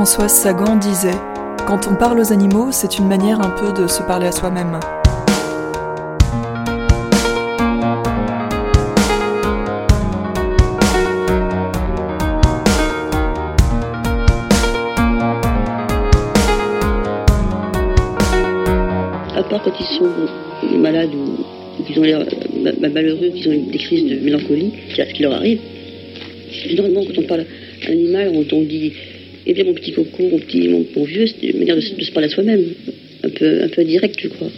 Françoise Sagan disait Quand on parle aux animaux, c'est une manière un peu de se parler à soi-même. À part quand ils sont malades ou, qu'ils ont l'air euh, malheureux, qu'ils ont des crises de mélancolie, c'est ce qui leur arrive. Généralement, quand on parle à animal, on dit Eh bien, mon petit coco, mon petit, mon, vieux, c'est une manière de, se parler à soi-même. Un peu, un peu direct, je crois.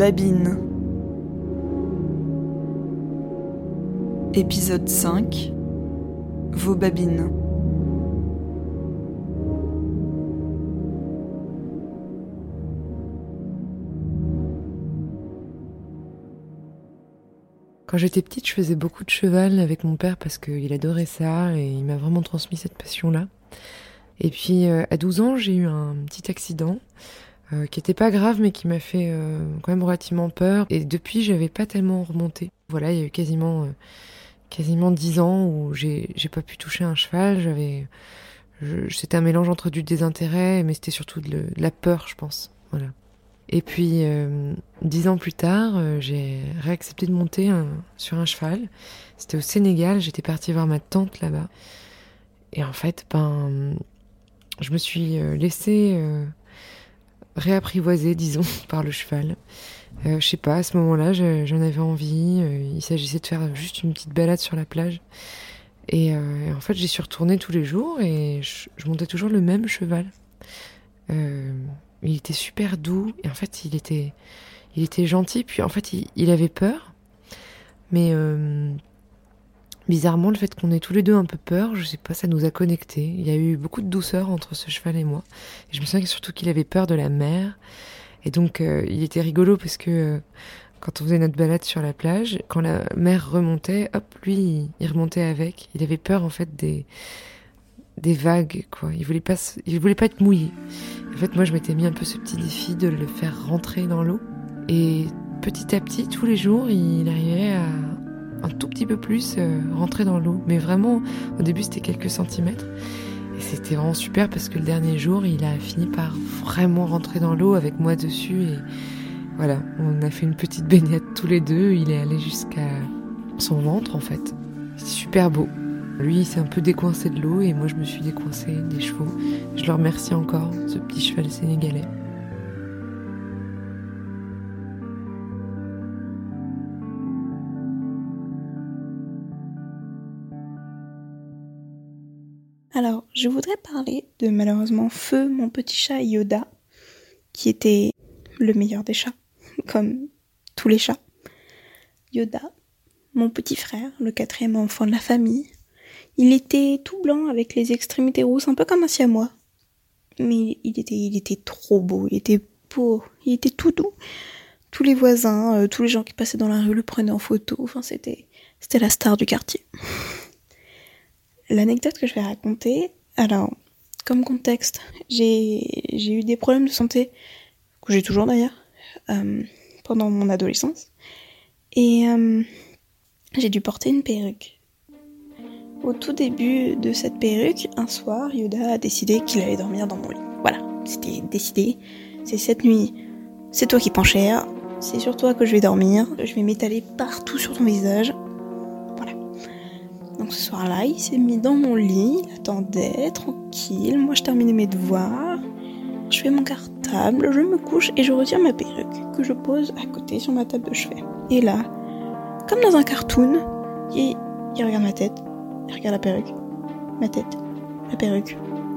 Babine. Épisode 5 Vos babines. Quand j'étais petite, je faisais beaucoup de cheval avec mon père parce qu'il adorait ça et il m'a vraiment transmis cette passion-là. Et puis euh, à 12 ans, j'ai eu un petit accident euh, qui était pas grave mais qui m'a fait euh, quand même relativement peur. Et depuis, j'avais pas tellement remonté. Voilà, il y a eu quasiment quasiment 10 ans où j'ai j'ai pas pu toucher un cheval. J'avais c'était un mélange entre du désintérêt mais c'était surtout de, de la peur, je pense. Voilà. Et puis, euh, dix ans plus tard, euh, j'ai réaccepté de monter sur un cheval. C'était au Sénégal, j'étais partie voir ma tante là-bas. Et en fait, ben, je me suis euh, laissée réapprivoiser, disons, par le cheval. je sais pas, à ce moment-là, j'en avais envie. il s'agissait de faire juste une petite balade sur la plage. Et, en fait, j'y suis retournée tous les jours et je, je montais toujours le même cheval. Il était super doux et en fait il était, il était gentil. Puis en fait il, avait peur, mais euh, bizarrement le fait qu'on ait tous les deux un peu peur, je sais pas, ça nous a connectés. Il y a eu beaucoup de douceur entre ce cheval et moi. Et je me souviens surtout qu'il avait peur de la mer. Et donc euh, il était rigolo parce que euh, quand on faisait notre balade sur la plage, quand la mer remontait, hop, lui, il remontait avec. Il avait peur en fait des des vagues, quoi. Il voulait pas, il voulait pas être mouillé. En fait, moi, je m'étais mis un peu ce petit défi de le faire rentrer dans l'eau. Et petit à petit, tous les jours, il arrivait à un tout petit peu plus euh, rentrer dans l'eau. Mais vraiment, au début, c'était quelques centimètres. Et c'était vraiment super parce que le dernier jour, il a fini par vraiment rentrer dans l'eau avec moi dessus. Et voilà, on a fait une petite baignade tous les deux. Il est allé jusqu'à son ventre, en fait. C'était super beau. Lui, il s'est un peu décoincé de l'eau et moi, je me suis décoincé des chevaux. Je le remercie encore, ce petit cheval sénégalais. Alors, je voudrais parler de malheureusement Feu, mon petit chat Yoda, qui était le meilleur des chats, comme tous les chats. Yoda, mon petit frère, le quatrième enfant de la famille, il était tout blanc avec les extrémités rousses, un peu comme un siamois. Mais il était, il était trop beau, il était beau, il était tout doux. Tous les voisins, euh, tous les gens qui passaient dans la rue le prenaient en photo. Enfin, c'était, la star du quartier. L'anecdote que je vais raconter, alors, comme contexte, j'ai, j'ai eu des problèmes de santé, que j'ai toujours d'ailleurs, euh, pendant mon adolescence. Et euh, j'ai dû porter une perruque. Au tout début de cette perruque, un soir, Yoda a décidé qu'il allait dormir dans mon lit. Voilà, c'était décidé. C'est cette nuit, c'est toi qui prends cher, c'est sur toi que je vais dormir, je vais m'étaler partout sur ton visage. Voilà. Donc ce soir-là, il s'est mis dans mon lit, il attendait, tranquille. Moi, je terminais mes devoirs. Je fais mon cartable, je me couche et je retire ma perruque que je pose à côté sur ma table de chevet. Et là, comme dans un cartoon, il, il regarde ma tête, regarde la perruque. Ma tête. La perruque.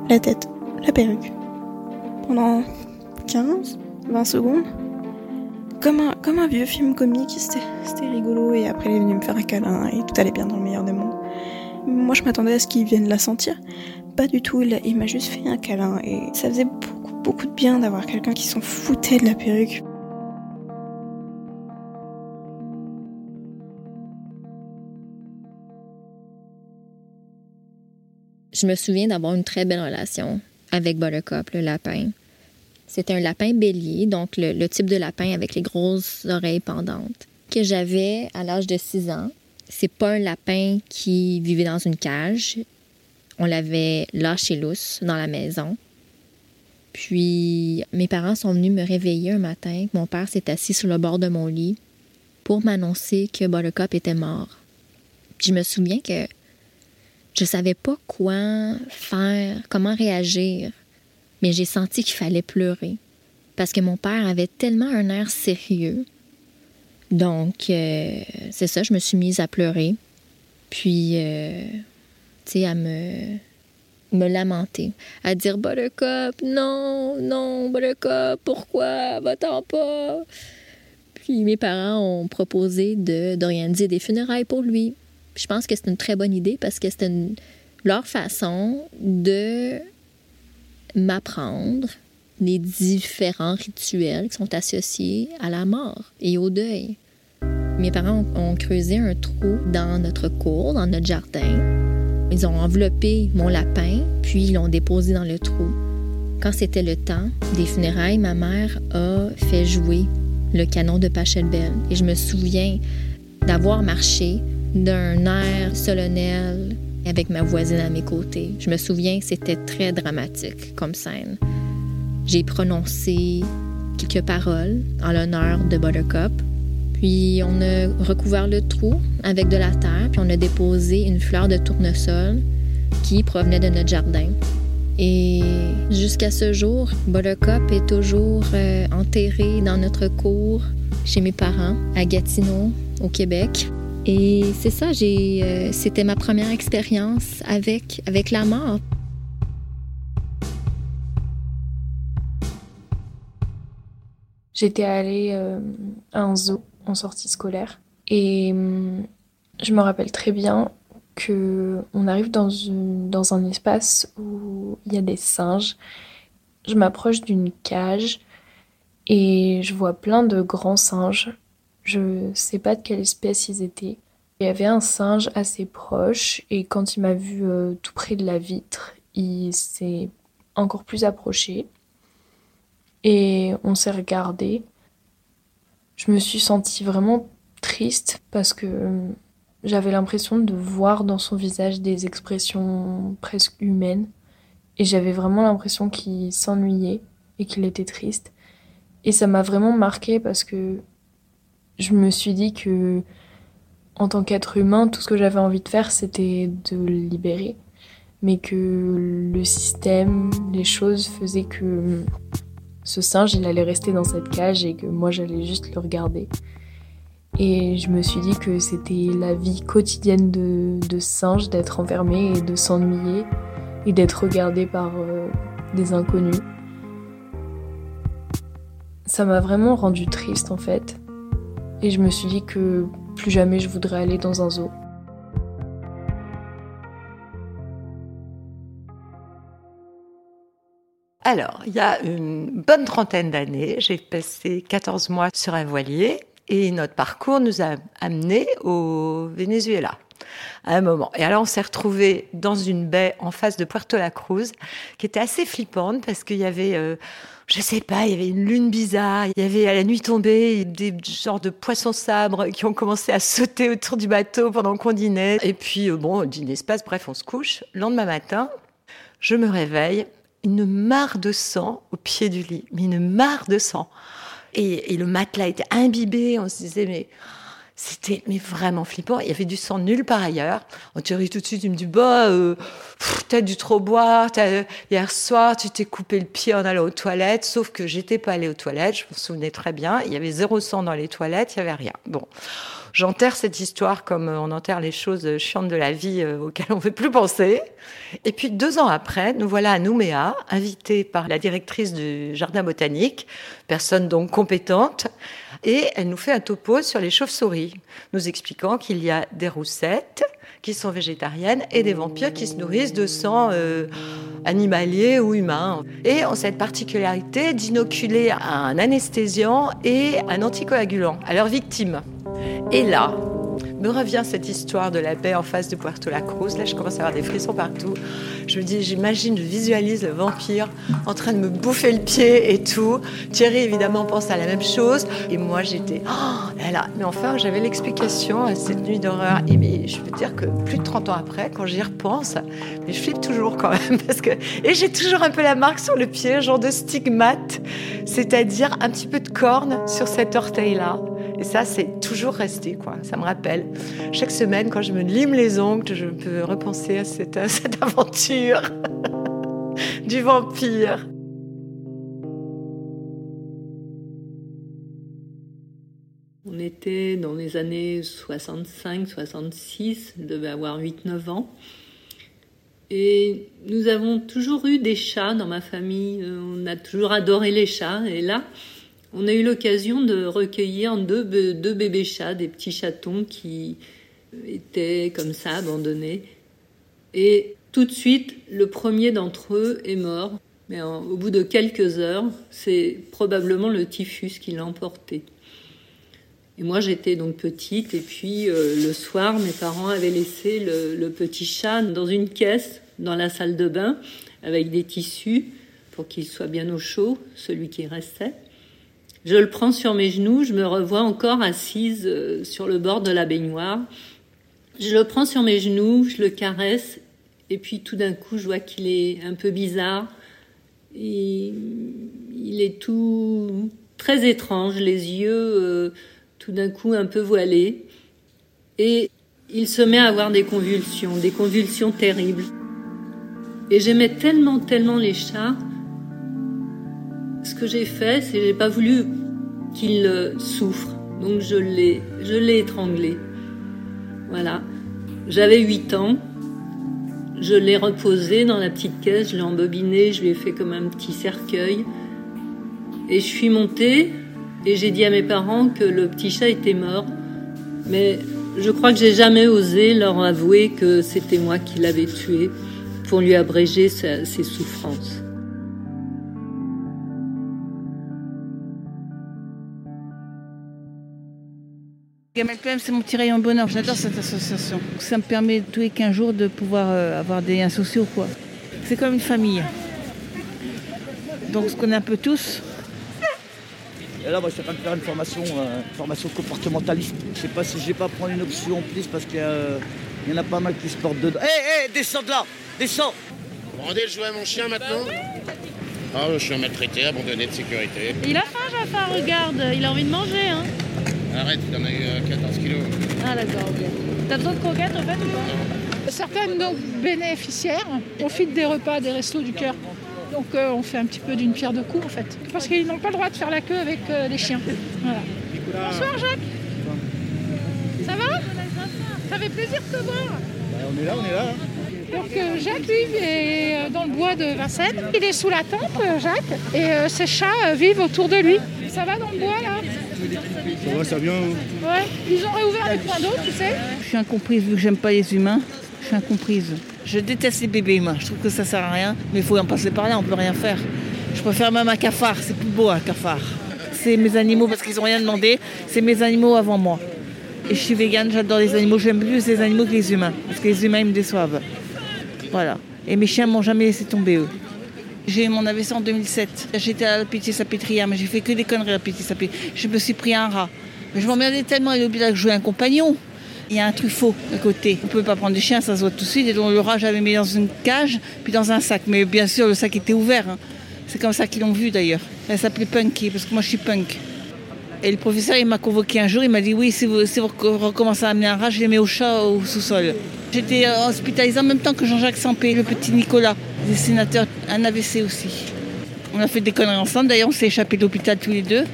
La tête. La perruque. Pendant 15, 20 secondes. Comme un, comme un vieux film comique, c'était rigolo. Et après, il est venu me faire un câlin et tout allait bien dans le meilleur des mondes. Moi, je m'attendais à ce qu'il vienne la sentir. Pas du tout, il, il m'a juste fait un câlin. Et ça faisait beaucoup, beaucoup de bien d'avoir quelqu'un qui s'en foutait de la perruque. Je me souviens d'avoir une très belle relation avec Buttercup, le lapin. C'était un lapin bélier, donc le, le, type de lapin avec les grosses oreilles pendantes, que j'avais à l'âge de 6 ans. C'est pas un lapin qui vivait dans une cage. On l'avait lâché lousse dans la maison. Puis mes parents sont venus me réveiller un matin. Mon père s'est assis sur le bord de mon lit pour m'annoncer que Buttercup était mort. Puis je me souviens que je savais pas quoi faire, comment réagir, mais j'ai senti qu'il fallait pleurer parce que mon père avait tellement un air sérieux. Donc, euh, c'est ça, je me suis mise à pleurer. Puis, euh, tu sais, à me, me lamenter, à dire Buttercup, non, non, Buttercup, pourquoi, va-t'en pas? Puis mes parents ont proposé d'organiser des funérailles pour lui. Je pense que c'est une très bonne idée parce que c'était leur façon de m'apprendre les différents rituels qui sont associés à la mort et au deuil. Mes parents ont creusé un trou dans notre cour, dans notre jardin. Ils ont enveloppé mon lapin, puis ils l'ont déposé dans le trou. Quand c'était le temps des funérailles, ma mère a fait jouer le canon de Pachelbel. Et je me souviens d'avoir marché d'un air solennel avec ma voisine à mes côtés. Je me souviens que c'était très dramatique comme scène. J'ai prononcé quelques paroles en l'honneur de Buttercup. Puis on a recouvert le trou avec de la terre, puis on a déposé une fleur de tournesol qui provenait de notre jardin. Et jusqu'à ce jour, Buttercup est toujours euh, enterré dans notre cour chez mes parents à Gatineau, au Québec. Et c'est ça, euh, c'était ma première expérience avec, avec la mort. J'étais allée euh, à un zoo en sortie scolaire et hum, je me rappelle très bien que on arrive dans, une, dans un espace où il y a des singes. Je m'approche d'une cage et je vois plein de grands singes. Je sais pas de quelle espèce ils étaient. Il y avait un singe assez proche et quand il m'a vu euh, tout près de la vitre, il s'est encore plus approché et on s'est regardé. Je me suis sentie vraiment triste parce que j'avais l'impression de voir dans son visage des expressions presque humaines. Et j'avais vraiment l'impression qu'il s'ennuyait et qu'il était triste. Et ça m'a vraiment marqué parce que je me suis dit que, en tant qu'être humain, tout ce que j'avais envie de faire, c'était de le libérer. Mais que le système, les choses faisaient que ce singe, il allait rester dans cette cage et que moi, j'allais juste le regarder. Et je me suis dit que c'était la vie quotidienne de, de singe d'être enfermé et de s'ennuyer et d'être regardé par euh, des inconnus. Ça m'a vraiment rendu triste en fait. Et je me suis dit que plus jamais je voudrais aller dans un zoo. Alors, il y a une bonne trentaine d'années, j'ai passé 14 mois sur un voilier et notre parcours nous a amenés au Venezuela à un moment. Et alors on s'est retrouvé dans une baie en face de Puerto La Cruz qui était assez flippante parce qu'il y avait euh, je sais pas, il y avait une lune bizarre, il y avait à la nuit tombée des genres de poissons sabres qui ont commencé à sauter autour du bateau pendant qu'on dînait. Et puis, euh, bon, dîner se passe, bref, on se couche. Le lendemain matin, je me réveille, une mare de sang au pied du lit, mais une mare de sang. Et, le matelas était imbibé. On se disait, mais c'était mais vraiment flippant. Il y avait du sang nulle par ailleurs. On théorie tout de suite, il me dit, bah, euh, t'as dû trop boire. hier soir, tu t'es coupé le pied en allant aux toilettes. Sauf que j'étais pas allée aux toilettes. Je me souvenais très bien. Il y avait zéro sang dans les toilettes. Il y avait rien. Bon. J'enterre cette histoire comme on enterre les choses chiantes de la vie euh, auxquelles on ne veut plus penser. Et puis deux ans après, nous voilà à Nouméa, invités par la directrice du jardin botanique, personne donc compétente, et elle nous fait un topo sur les chauves-souris, nous expliquant qu'il y a des roussettes qui sont végétariennes et des vampires qui se nourrissent de sang euh, animalier ou humain. Et ont cette particularité d'inoculer un anesthésiant et un anticoagulant à leurs victimes. Et là, me revient cette histoire de la baie en face de Puerto La Cruz. Là, je commence à avoir des frissons partout. Je me dis, j'imagine, je visualise le vampire en train de me bouffer le pied et tout. Thierry, évidemment, pense à la même chose. Et moi, j'étais, oh là. Mais enfin, j'avais l'explication à cette nuit d'horreur. Et mais je peux dire que plus de 30 ans après, quand j'y repense, mais je flippe toujours quand même. Parce que, et j'ai toujours un peu la marque sur le pied, genre de stigmate, c'est-à-dire un petit peu de corne sur cet orteil-là. Et ça, c'est toujours resté, quoi. Ça me rappelle. Chaque semaine, quand je me lime les ongles, je peux repenser à cette, à cette aventure du vampire. On était dans les années 65-66, je devais avoir 8-9 ans. Et nous avons toujours eu des chats dans ma famille. Euh, on a toujours adoré les chats. Et là, on a eu l'occasion de recueillir deux, deux bébés chats, des petits chatons qui étaient comme ça abandonnés. Et tout de suite, le premier d'entre eux est mort. Mais au bout de quelques heures, c'est probablement le typhus qui l'a emporté. Et moi, j'étais donc petite, et puis euh, le soir, mes parents avaient laissé le, le, petit chat dans une caisse dans la salle de bain avec des tissus pour qu'il soit bien au chaud, celui qui restait. Je le prends sur mes genoux, je me revois encore assise euh, sur le bord de la baignoire. Je le prends sur mes genoux, je le caresse, et puis tout d'un coup, je vois qu'il est un peu bizarre. Et il est tout très étrange, les yeux euh, tout d'un coup un peu voilés. Et il se met à avoir des convulsions, des convulsions terribles. Et j'aimais tellement, tellement les chats. Ce que j'ai fait, c'est que j'ai pas voulu qu'il souffre. Donc je l'ai, je l'ai étranglé. Voilà. J'avais 8 ans. Je l'ai reposé dans la petite caisse, je l'ai embobiné, je lui ai fait comme un petit cercueil. Et je suis montée et j'ai dit à mes parents que le petit chat était mort. Mais je crois que j'ai jamais osé leur avouer que c'était moi qui l'avais tué pour lui abréger ses souffrances. Gamelpm, c'est mon petit rayon de bonheur. J'adore cette association. Ça me permet tous les 15 jours de pouvoir euh, avoir des liens sociaux. quoi. C'est comme une famille. Donc, on se connaît un peu tous. Et là, moi, je suis en train de faire une formation, euh, formation comportementaliste. Je sais pas si je vais pas prendre une option en plus parce qu'il y, en a pas mal qui se portent dedans. Hé, hé, descends de là Descends Vous rendez le jouet à mon chien maintenant? Ah, je suis un maltraité, abandonné de sécurité. Il a faim, Jafar, regarde. Il a envie de manger, hein. Arrête, il en a eu 14 kilos. Ah, d'accord, ok. T'as besoin de croquettes, en fait, ou pas? Certains de nos bénéficiaires profitent des repas des restos du cœur. Donc euh, on fait un petit peu d'une pierre deux coups en fait. Parce qu'ils n'ont pas le droit de faire la queue avec euh, les chiens. Voilà. Bonsoir Jacques. Ça va? Ça fait plaisir de te voir. Bah, on est là, on est là. Donc euh, Jacques, lui, est dans le bois de Vincennes. Il est sous la tente, Jacques, et ses chats vivent autour de lui. Ça va dans le bois là? Ça va, ça vient. Ouais, ils ont réouvert les points d'eau, tu sais. Je suis incomprise vu que j'aime pas les humains. Je suis incomprise. Je déteste les bébés humains. Je trouve que ça sert à rien. Mais il faut en passer par là, on peut rien faire. Je préfère même un cafard. C'est plus beau un cafard. C'est mes animaux parce qu'ils n'ont rien demandé. C'est mes animaux avant moi. Et je suis végane, j'adore les animaux. J'aime plus les animaux que les humains. Parce que les humains, ils me déçoivent. Voilà. Et mes chiens m'ont jamais laissé tomber eux. J'ai eu mon AVC en 2007. J'étais à la Pitié Sapétrière, mais j'ai fait que des conneries à la Pitié Sapétrière. Je me suis pris un rat. Mais je m'emmerdais tellement à l'hôpital que je jouais un compagnon. Il y a un truffaut à côté. On ne peut pas prendre des chiens, ça se voit tout de suite. Et donc le rat, j'avais mis dans une cage, puis dans un sac. Mais bien sûr, le sac était ouvert. Hein. C'est comme ça qu'ils l'ont vu d'ailleurs. Elle s'appelait Punky, parce que moi je suis punk. Et le professeur, il m'a convoqué un jour, il m'a dit oui, si vous, si vous recommencez à amener un rat, je les mets au chat au sous-sol. J'étais hospitalisée en même temps que Jean-Jacques Sampé, le petit Nicolas, dessinateur, un AVC aussi. On a fait des conneries ensemble, d'ailleurs on s'est échappé de l'hôpital tous les deux.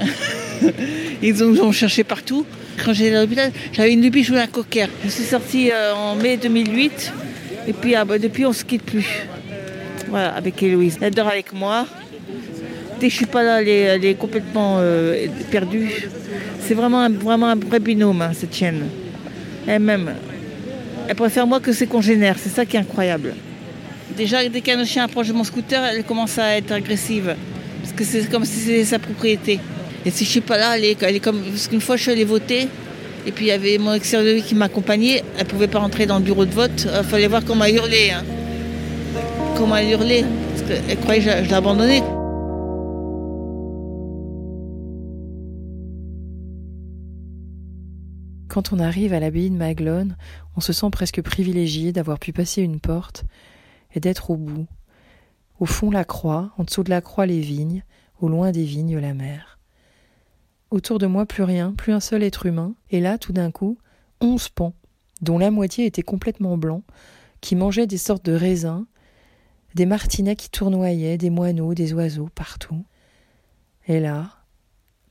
Ils nous ont cherché partout. Quand j'étais à l'hôpital, j'avais une lubie, je voulais un cocker. Je suis sortie euh, en mai 2008 et puis ah, bah, depuis on ne se quitte plus. Voilà, avec Héloïse. Elle dort avec moi. Dès que je suis pas là, elle est, complètement euh, perdue. C'est vraiment un, vraiment un vrai binôme, hein, cette chienne. Elle-même. Elle préfère moi que ses congénères, c'est ça qui est incroyable. Déjà, dès qu'un chien approche de mon scooter, elle commence à être agressive. Parce que c'est comme si c'était sa propriété. Et si je suis pas là, elle est, comme. Parce qu'une fois, je suis allée voter, Et puis il y avait mon ex qui m'accompagnait. Elle ne pouvait pas rentrer dans le bureau de vote. Il fallait voir comment elle hurlait. Hein. Comment elle hurlait. Parce qu'elle croyait que je l'abandonnais. Quand on arrive à l'abbaye de Maglone, on se sent presque privilégié d'avoir pu passer une porte et d'être au bout. Au fond la croix, en dessous de la croix les vignes, au loin des vignes la mer. Autour de moi plus rien, plus un seul être humain, et là, tout d'un coup, onze pans, dont la moitié était complètement blanc, qui mangeaient des sortes de raisins, des martinets qui tournoyaient, des moineaux, des oiseaux, partout. Et là,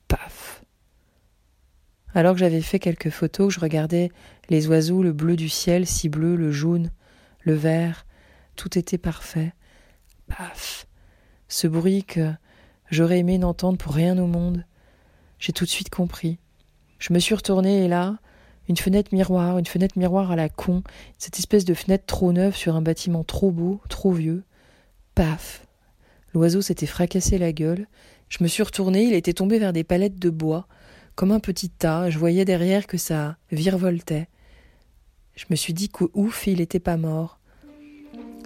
paf. Alors que j'avais fait quelques photos, je regardais les oiseaux, le bleu du ciel, si bleu, le jaune, le vert, tout était parfait. Paf. Ce bruit que j'aurais aimé n'entendre pour rien au monde. J'ai tout de suite compris. Je me suis retournée et là, une fenêtre miroir, une fenêtre miroir à la con, cette espèce de fenêtre trop neuve sur un bâtiment trop beau, trop vieux. Paf. L'oiseau s'était fracassé la gueule. Je me suis retournée, il était tombé vers des palettes de bois, comme un petit tas. Je voyais derrière que ça virevoltait. Je me suis dit qu'ouf, il n'était pas mort.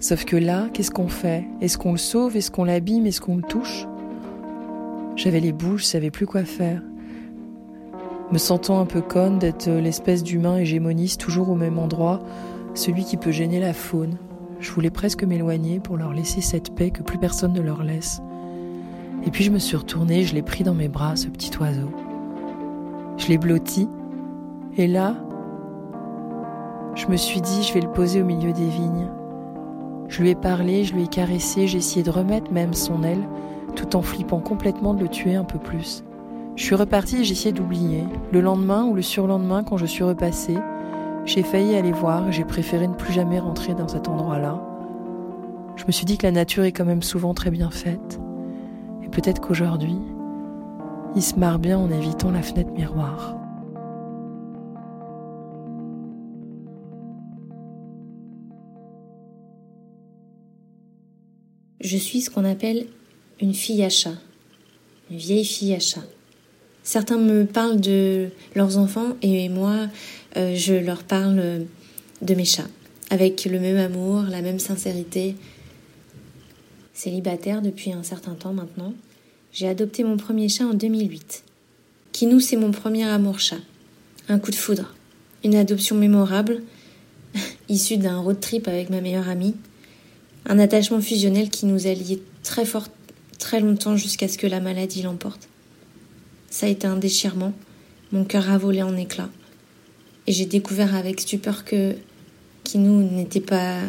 Sauf que là, qu'est-ce qu'on fait? Est-ce qu'on le sauve? Est-ce qu'on l'abîme? Est-ce qu'on le touche? J'avais les bouches, je savais plus quoi faire. Me sentant un peu conne d'être l'espèce d'humain hégémoniste toujours au même endroit, celui qui peut gêner la faune. Je voulais presque m'éloigner pour leur laisser cette paix que plus personne ne leur laisse. Et puis je me suis retournée, je l'ai pris dans mes bras, ce petit oiseau. Je l'ai blotti, et là, je me suis dit, je vais le poser au milieu des vignes. Je lui ai parlé, je lui ai caressé, j'ai essayé de remettre même son aile, tout en flippant complètement de le tuer un peu plus. Je suis repartie et j'ai essayé d'oublier. Le lendemain ou le surlendemain, quand je suis repassée, j'ai failli aller voir et j'ai préféré ne plus jamais rentrer dans cet endroit-là. Je me suis dit que la nature est quand même souvent très bien faite. Et peut-être qu'aujourd'hui, il se marre bien en évitant la fenêtre miroir. Je suis ce qu'on appelle une fille à chat, une vieille fille à chat. Certains me parlent de leurs enfants et moi, euh, je leur parle de mes chats, avec le même amour, la même sincérité. Célibataire depuis un certain temps maintenant, j'ai adopté mon premier chat en 2008. Kinou, c'est mon premier amour chat. Un coup de foudre. Une adoption mémorable, issue d'un road trip avec ma meilleure amie, un attachement fusionnel qui nous a liés très fort, très longtemps jusqu'à ce que la maladie l'emporte. Ça a été un déchirement, mon cœur a volé en éclats. Et j'ai découvert avec stupeur que qui nous n'était pas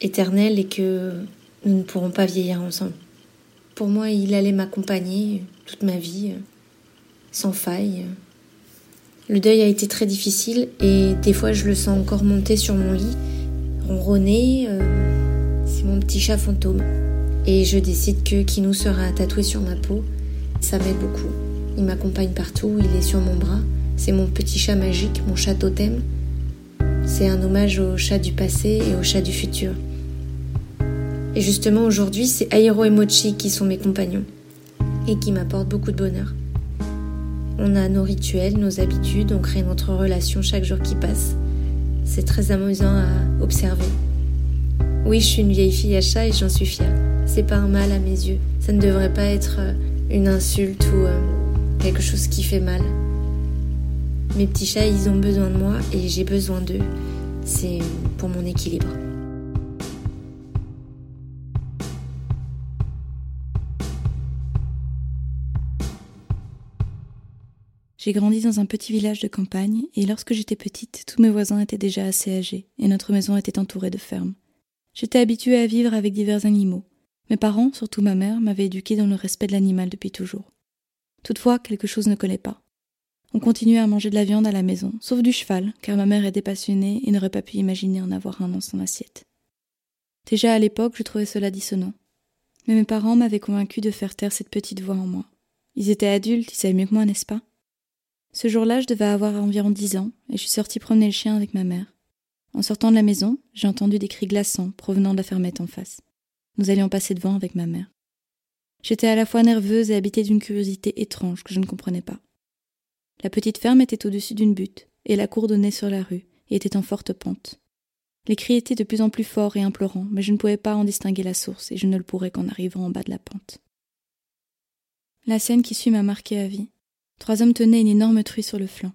éternel et que nous ne pourrons pas vieillir ensemble. Pour moi, il allait m'accompagner toute ma vie, sans faille. Le deuil a été très difficile et des fois je le sens encore monter sur mon lit, ronronner. Euh, mon petit chat fantôme. Et je décide que Kinou sera tatoué sur ma peau. Ça m'aide beaucoup. Il m'accompagne partout, il est sur mon bras. C'est mon petit chat magique, mon chat totem. C'est un hommage au chat du passé et au chat du futur. Et justement aujourd'hui, c'est Airo et Mochi qui sont mes compagnons et qui m'apportent beaucoup de bonheur. On a nos rituels, nos habitudes, on crée notre relation chaque jour qui passe. C'est très amusant à observer. Oui, je suis une vieille fille à chat et j'en suis fière. C'est pas un mal à mes yeux. Ça ne devrait pas être euh, une insulte ou euh, quelque chose qui fait mal. Mes petits chats, ils ont besoin de moi et j'ai besoin d'eux. C'est pour mon équilibre. J'ai grandi dans un petit village de campagne et lorsque j'étais petite, tous mes voisins étaient déjà assez âgés et notre maison était entourée de fermes. J'étais habituée à vivre avec divers animaux. Mes parents, surtout ma mère, m'avaient éduquée dans le respect de l'animal depuis toujours. Toutefois, quelque chose ne collait pas. On continuait à manger de la viande à la maison, sauf du cheval, car ma mère était passionnée et n'aurait pas pu imaginer en avoir un dans son assiette. Déjà à l'époque, je trouvais cela dissonant. Mais mes parents m'avaient convaincu de faire taire cette petite voix en moi. Ils étaient adultes, ils savaient mieux que moi, n'est-ce pas? Ce jour-là, je devais avoir environ dix ans, et je suis sortie promener le chien avec ma mère. En sortant de la maison, j'ai entendu des cris glaçants provenant de la fermette en face. Nous allions passer devant avec ma mère. J'étais à la fois nerveuse et habitée d'une curiosité étrange que je ne comprenais pas. La petite ferme était au-dessus d'une butte, et la cour donnait sur la rue et était en forte pente. Les cris étaient de plus en plus forts et implorants, mais je ne pouvais pas en distinguer la source, et je ne le pourrais qu'en arrivant en bas de la pente. La scène qui suit m'a marqué à vie. Trois hommes tenaient une énorme truie sur le flanc.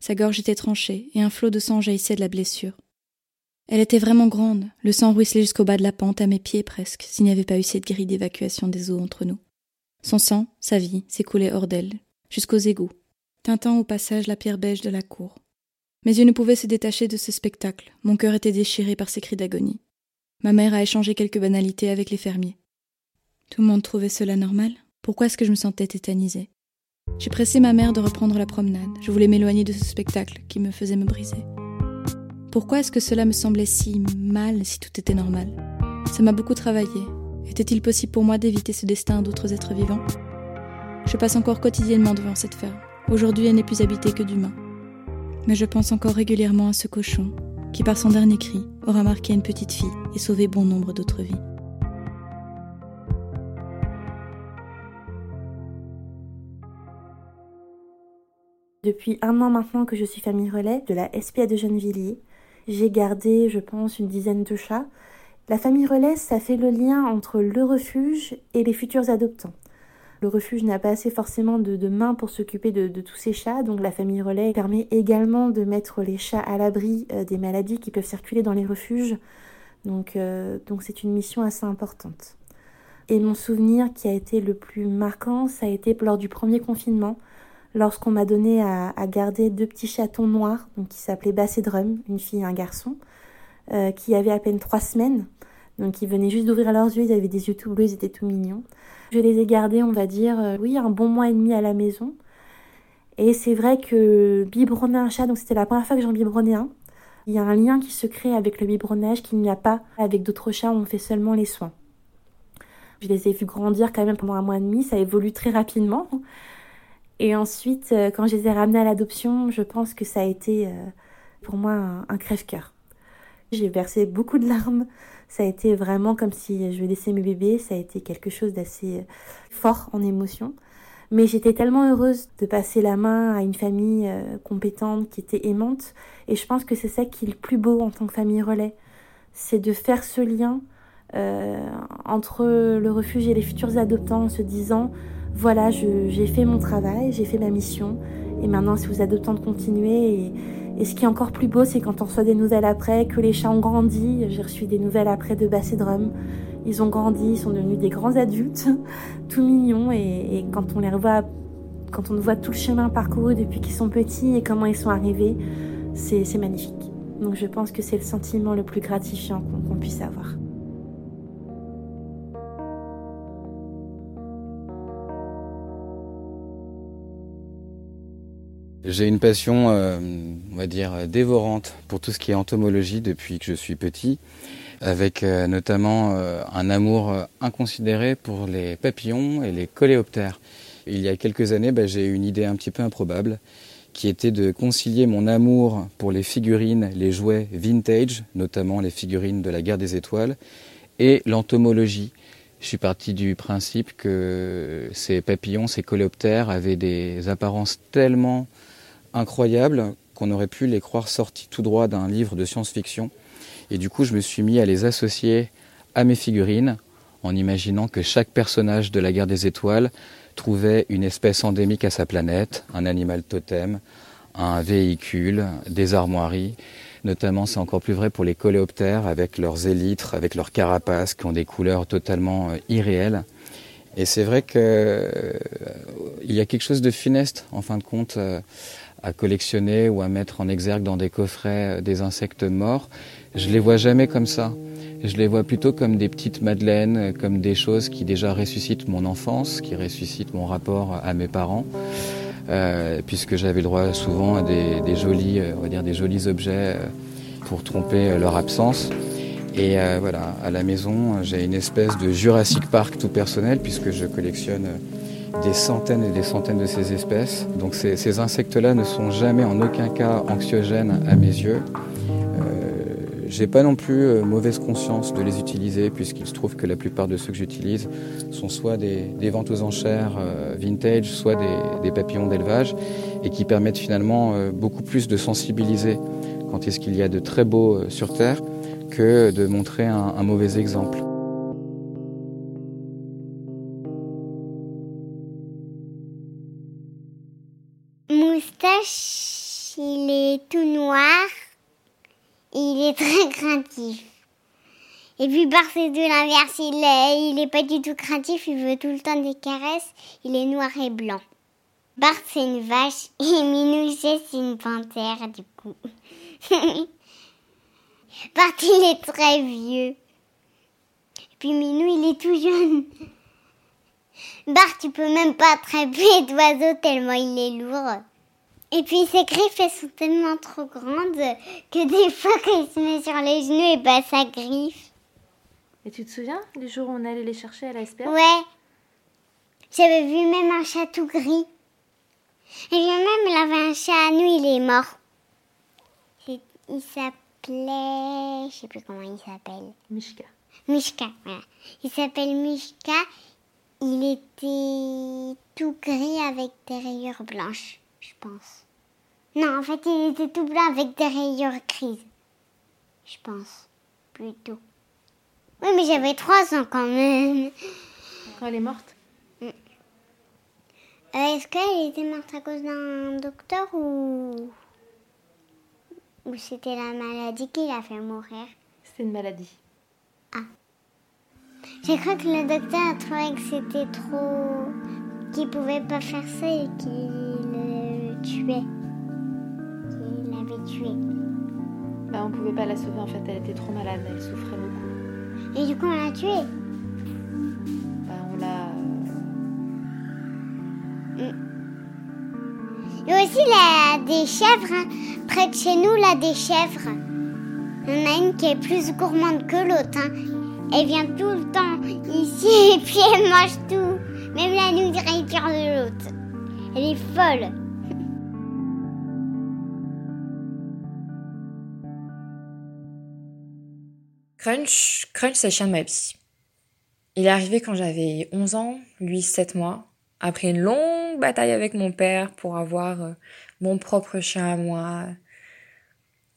Sa gorge était tranchée, et un flot de sang jaillissait de la blessure. Elle était vraiment grande, le sang ruisselait jusqu'au bas de la pente, à mes pieds presque, s'il n'y avait pas eu cette grille d'évacuation des eaux entre nous. Son sang, sa vie, s'écoulait hors d'elle, jusqu'aux égouts, tintant au passage la pierre beige de la cour. Mes yeux ne pouvaient se détacher de ce spectacle, mon cœur était déchiré par ces cris d'agonie. Ma mère a échangé quelques banalités avec les fermiers. Tout le monde trouvait cela normal? Pourquoi est-ce que je me sentais tétanisée? J'ai pressé ma mère de reprendre la promenade, je voulais m'éloigner de ce spectacle qui me faisait me briser. Pourquoi est-ce que cela me semblait si mal si tout était normal? Ça m'a beaucoup travaillé. Était-il possible pour moi d'éviter ce destin d'autres êtres vivants? Je passe encore quotidiennement devant cette ferme. Aujourd'hui, elle n'est plus habitée que d'humains. Mais je pense encore régulièrement à ce cochon, qui par son dernier cri aura marqué une petite fille et sauvé bon nombre d'autres vies. Depuis un an maintenant que je suis famille relais de la SPA de Gennevilliers, j'ai gardé, je pense, une dizaine de chats. La famille relais, ça fait le lien entre le refuge et les futurs adoptants. Le refuge n'a pas assez forcément de, mains pour s'occuper de, tous ces chats, donc la famille relais permet également de mettre les chats à l'abri euh, des maladies qui peuvent circuler dans les refuges. Donc euh, donc c'est une mission assez importante. Et mon souvenir qui a été le plus marquant, ça a été lors du premier confinement, lorsqu'on m'a donné à, garder deux petits chatons noirs, donc qui s'appelaient Bass et Drum, une fille et un garçon, euh, qui avaient à peine trois semaines. Donc ils venaient juste d'ouvrir leurs yeux, ils avaient des yeux tout bleus, ils étaient tout mignons. Je les ai gardés, on va dire, euh, oui, un bon mois et demi à la maison. Et c'est vrai que biberonner un chat, donc c'était la première fois que j'en biberonnais un. Il y a un lien qui se crée avec le biberonnage qu'il n'y a pas avec d'autres chats où on fait seulement les soins. Je les ai vus grandir quand même pendant un mois et demi, ça évolue très rapidement. Et ensuite, euh, quand je les ai ramenés à l'adoption, je pense que ça a été euh, pour moi un, crève-cœur. J'ai versé beaucoup de larmes ça a été vraiment comme si je laissais mes bébés, ça a été quelque chose d'assez euh, fort en émotion. Mais j'étais tellement heureuse de passer la main à une famille compétente qui était aimante. Et je pense que c'est ça qui est le plus beau en tant que famille relais. C'est de faire ce lien entre le refuge et les futurs adoptants en se disant, voilà, j'ai fait mon travail, j'ai fait ma mission. Et maintenant, c'est aux adoptants de continuer. Et, et ce qui est encore plus beau, c'est quand on reçoit des nouvelles après, que les chats ont grandi. J'ai reçu des nouvelles après de Bass et Drum. Ils ont grandi, ils sont devenus des grands adultes, tout mignons. Et, quand on les revoit, quand on voit tout le chemin parcouru depuis qu'ils sont petits et comment ils sont arrivés, c'est magnifique. Donc je pense que c'est le sentiment le plus gratifiant qu'on puisse avoir. J'ai une passion, euh, on va dire, dévorante pour tout ce qui est entomologie depuis que je suis petit, avec euh, notamment euh, un amour inconsidéré pour les papillons et les coléoptères. Il y a quelques années, bah, j'ai eu une idée un petit peu improbable, qui était de concilier mon amour pour les figurines, les jouets vintage, notamment les figurines de la guerre des étoiles, et l'entomologie. Je suis parti du principe que ces papillons, ces coléoptères avaient des apparences tellement incroyables qu'on aurait pu les croire sortis tout droit d'un livre de science-fiction. Et du coup, je me suis mis à les associer à mes figurines en imaginant que chaque personnage de la guerre des étoiles trouvait une espèce endémique à sa planète, un animal totem, un véhicule, des armoiries. Notamment, c'est encore plus vrai pour les coléoptères avec leurs élytres, avec leurs carapaces qui ont des couleurs totalement euh, irréelles. Et c'est vrai qu'il euh, y a quelque chose de funeste, en fin de compte, euh, à collectionner ou à mettre en exergue dans des coffrets euh, des insectes morts. Je les vois jamais comme ça. Je les vois plutôt comme des petites madeleines, euh, comme des choses qui déjà ressuscitent mon enfance, qui ressuscitent mon rapport à mes parents, euh, puisque j'avais droit souvent à des, jolis, on va dire des jolis objets pour tromper leur absence. Et voilà, à la maison, j'ai une espèce de Jurassic Park tout personnel, puisque je collectionne des centaines et des centaines de ces espèces. Donc ces, insectes-là ne sont jamais en aucun cas anxiogènes à mes yeux. Euh, J'ai pas non plus euh, mauvaise conscience de les utiliser puisqu'il se trouve que la plupart de ceux que j'utilise sont soit des, ventes aux enchères euh, vintage, soit des, papillons d'élevage et qui permettent finalement beaucoup plus de sensibiliser quand est-ce qu'il y a de très beaux sur Terre que de montrer un mauvais exemple. Est tout noir il est très craintif. Et puis Bart c'est de l'inverse, il est, il est pas du tout craintif, il veut tout le temps des caresses, il est noir et blanc. Bart c'est une vache et Minou c'est une panthère du coup. Bart il est très vieux. Et puis Minou il est tout jeune. Bart tu peux même pas attraper d'oiseau tellement il est lourd. Et puis ses griffes, elles sont tellement trop grandes que des fois, quand il se met sur les genoux, et bah ça griffe. Et tu te souviens du jour où on allait les chercher à la SPA Ouais. J'avais vu même un chat tout gris. Et bien même, il avait un chat à nous, il est mort. Il s'appelait... Je sais plus comment il s'appelle. Mishka. Mishka, voilà. Il s'appelle Mishka. Il était tout gris avec des rayures blanches, je pense. Non, en fait, il était tout blanc avec des rayures grises. Je pense. Plutôt. Oui, mais j'avais trois ans quand même. Quand elle est morte mm. euh, Est-ce qu'elle était morte à cause d'un docteur ou. Ou c'était la maladie qui l'a fait mourir? C'était une maladie. Ah. J'ai cru que le docteur a trouvé que c'était trop. qu'il pouvait pas faire ça et qu'il le tuait tuer. Bah, on pouvait pas la sauver en fait, elle était trop malade, elle souffrait beaucoup. Et du coup, on l'a tuée Bah, on l'a. Euh, mm. Il y a aussi la... des chèvres. Hein. Près de chez nous, là, des chèvres. En a une qui est plus gourmande que l'autre. Hein. Elle vient tout le temps ici et puis elle mange tout. Même la nourriture de l'autre. Elle est folle. Crunch, Crunch, c'est le chien de ma vie. Il est arrivé quand j'avais 11 ans, lui 7 mois, après une longue bataille avec mon père pour avoir euh, mon propre chien à moi.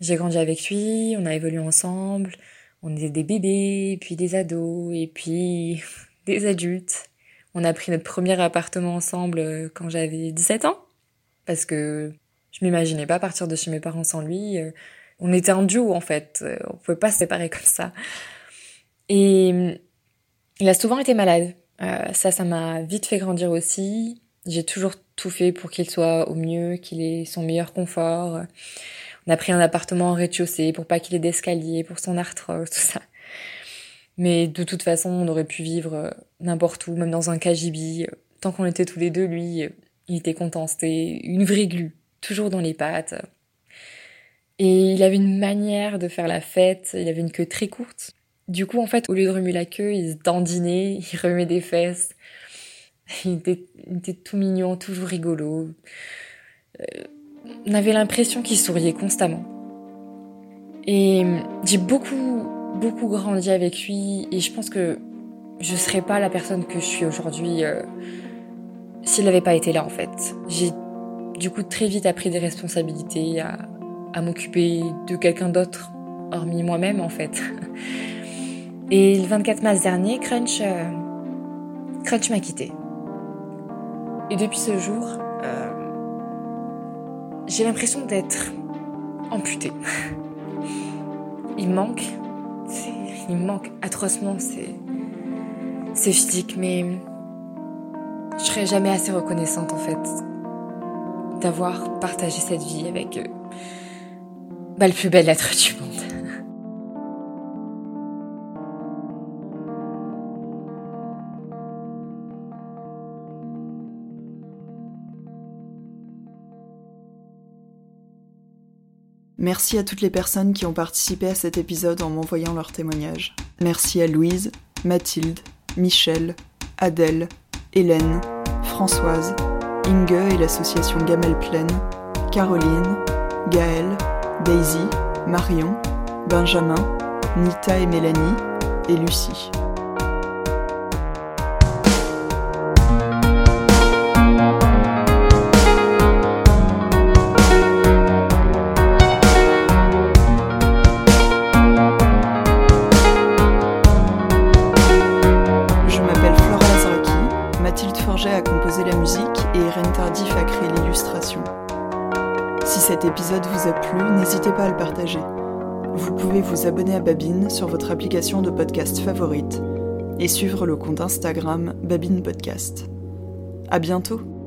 J'ai grandi avec lui, on a évolué ensemble, on était des bébés, puis des ados, et puis des adultes. On a pris notre premier appartement ensemble euh, quand j'avais 17 ans, parce que je m'imaginais pas partir de chez mes parents sans lui. Euh, on était un duo en fait, euh, on pouvait pas se séparer comme ça. Et mm, il a souvent été malade. Euh, ça, ça m'a vite fait grandir aussi. J'ai toujours tout fait pour qu'il soit au mieux, qu'il ait son meilleur confort. On a pris un appartement en rez-de-chaussée pour pas qu'il ait d'escalier, pour son arthrose, tout ça. Mais de toute façon, on aurait pu vivre euh, n'importe où, même dans un cagibi. Tant qu'on était tous les deux, lui, il était content. C'était une vraie glu, toujours dans les pattes. Et il avait une manière de faire la fête, il avait une queue très courte. Du coup, en fait, au lieu de remuer la queue, il se dandinait, il remuait des fesses. Il était, tout mignon, toujours rigolo. Euh, on avait l'impression qu'il souriait constamment. Et j'ai beaucoup, beaucoup grandi avec lui et je pense que je serais pas la personne que je suis aujourd'hui euh, s'il n'avait pas été là en fait. J'ai du coup très vite appris des responsabilités, à, à m'occuper de quelqu'un d'autre, hormis moi-même en fait. Et le 24 mars dernier, Crunch, euh, Crunch m'a quitté. Et depuis ce jour, euh, j'ai l'impression d'être amputée. Il manque, il manque atrocement, c'est, physique, mais je serai jamais assez reconnaissante en fait d'avoir partagé cette vie avec eux bah, le plus bel être du monde. Merci à toutes les personnes qui ont participé à cet épisode en m'envoyant leurs témoignages. Merci à Louise, Mathilde, Michel, Adèle, Hélène, Françoise, Inge et l'association Gamelle Plaine, Caroline, Gaëlle, Daisy, Marion, Benjamin, Nita et Mélanie, et Lucie. Plu, n'hésitez pas à le partager. Vous pouvez vous abonner à Babine sur votre application de podcast favorite et suivre le compte Instagram Babine Podcast. À bientôt!